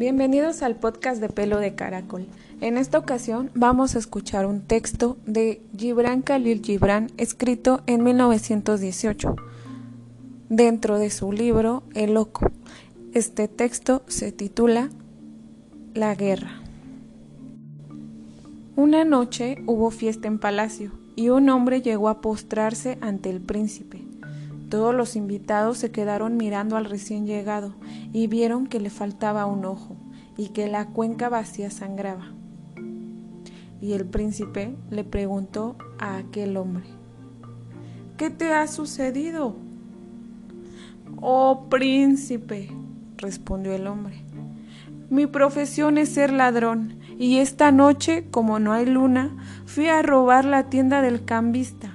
Bienvenidos al podcast de Pelo de Caracol. En esta ocasión vamos a escuchar un texto de Gibran Khalil Gibran escrito en 1918 dentro de su libro El Loco. Este texto se titula La Guerra. Una noche hubo fiesta en palacio y un hombre llegó a postrarse ante el príncipe. Todos los invitados se quedaron mirando al recién llegado y vieron que le faltaba un ojo y que la cuenca vacía sangraba. Y el príncipe le preguntó a aquel hombre, ¿qué te ha sucedido? Oh príncipe, respondió el hombre, mi profesión es ser ladrón y esta noche, como no hay luna, fui a robar la tienda del cambista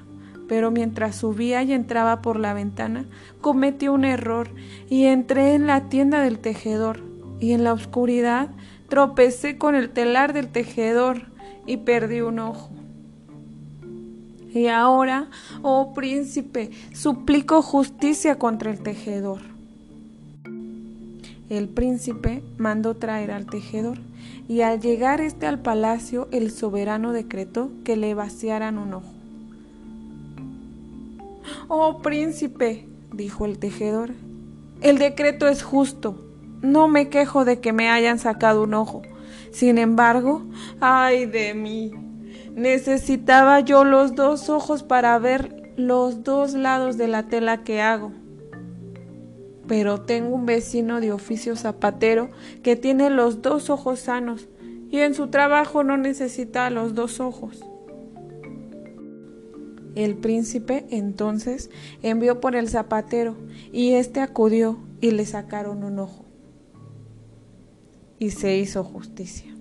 pero mientras subía y entraba por la ventana, cometí un error y entré en la tienda del tejedor, y en la oscuridad tropecé con el telar del tejedor y perdí un ojo. Y ahora, oh príncipe, suplico justicia contra el tejedor. El príncipe mandó traer al tejedor, y al llegar éste al palacio, el soberano decretó que le vaciaran un ojo. Oh príncipe, dijo el tejedor, el decreto es justo. No me quejo de que me hayan sacado un ojo. Sin embargo, ay de mí. Necesitaba yo los dos ojos para ver los dos lados de la tela que hago. Pero tengo un vecino de oficio zapatero que tiene los dos ojos sanos y en su trabajo no necesita los dos ojos. El príncipe entonces envió por el zapatero, y éste acudió y le sacaron un ojo. Y se hizo justicia.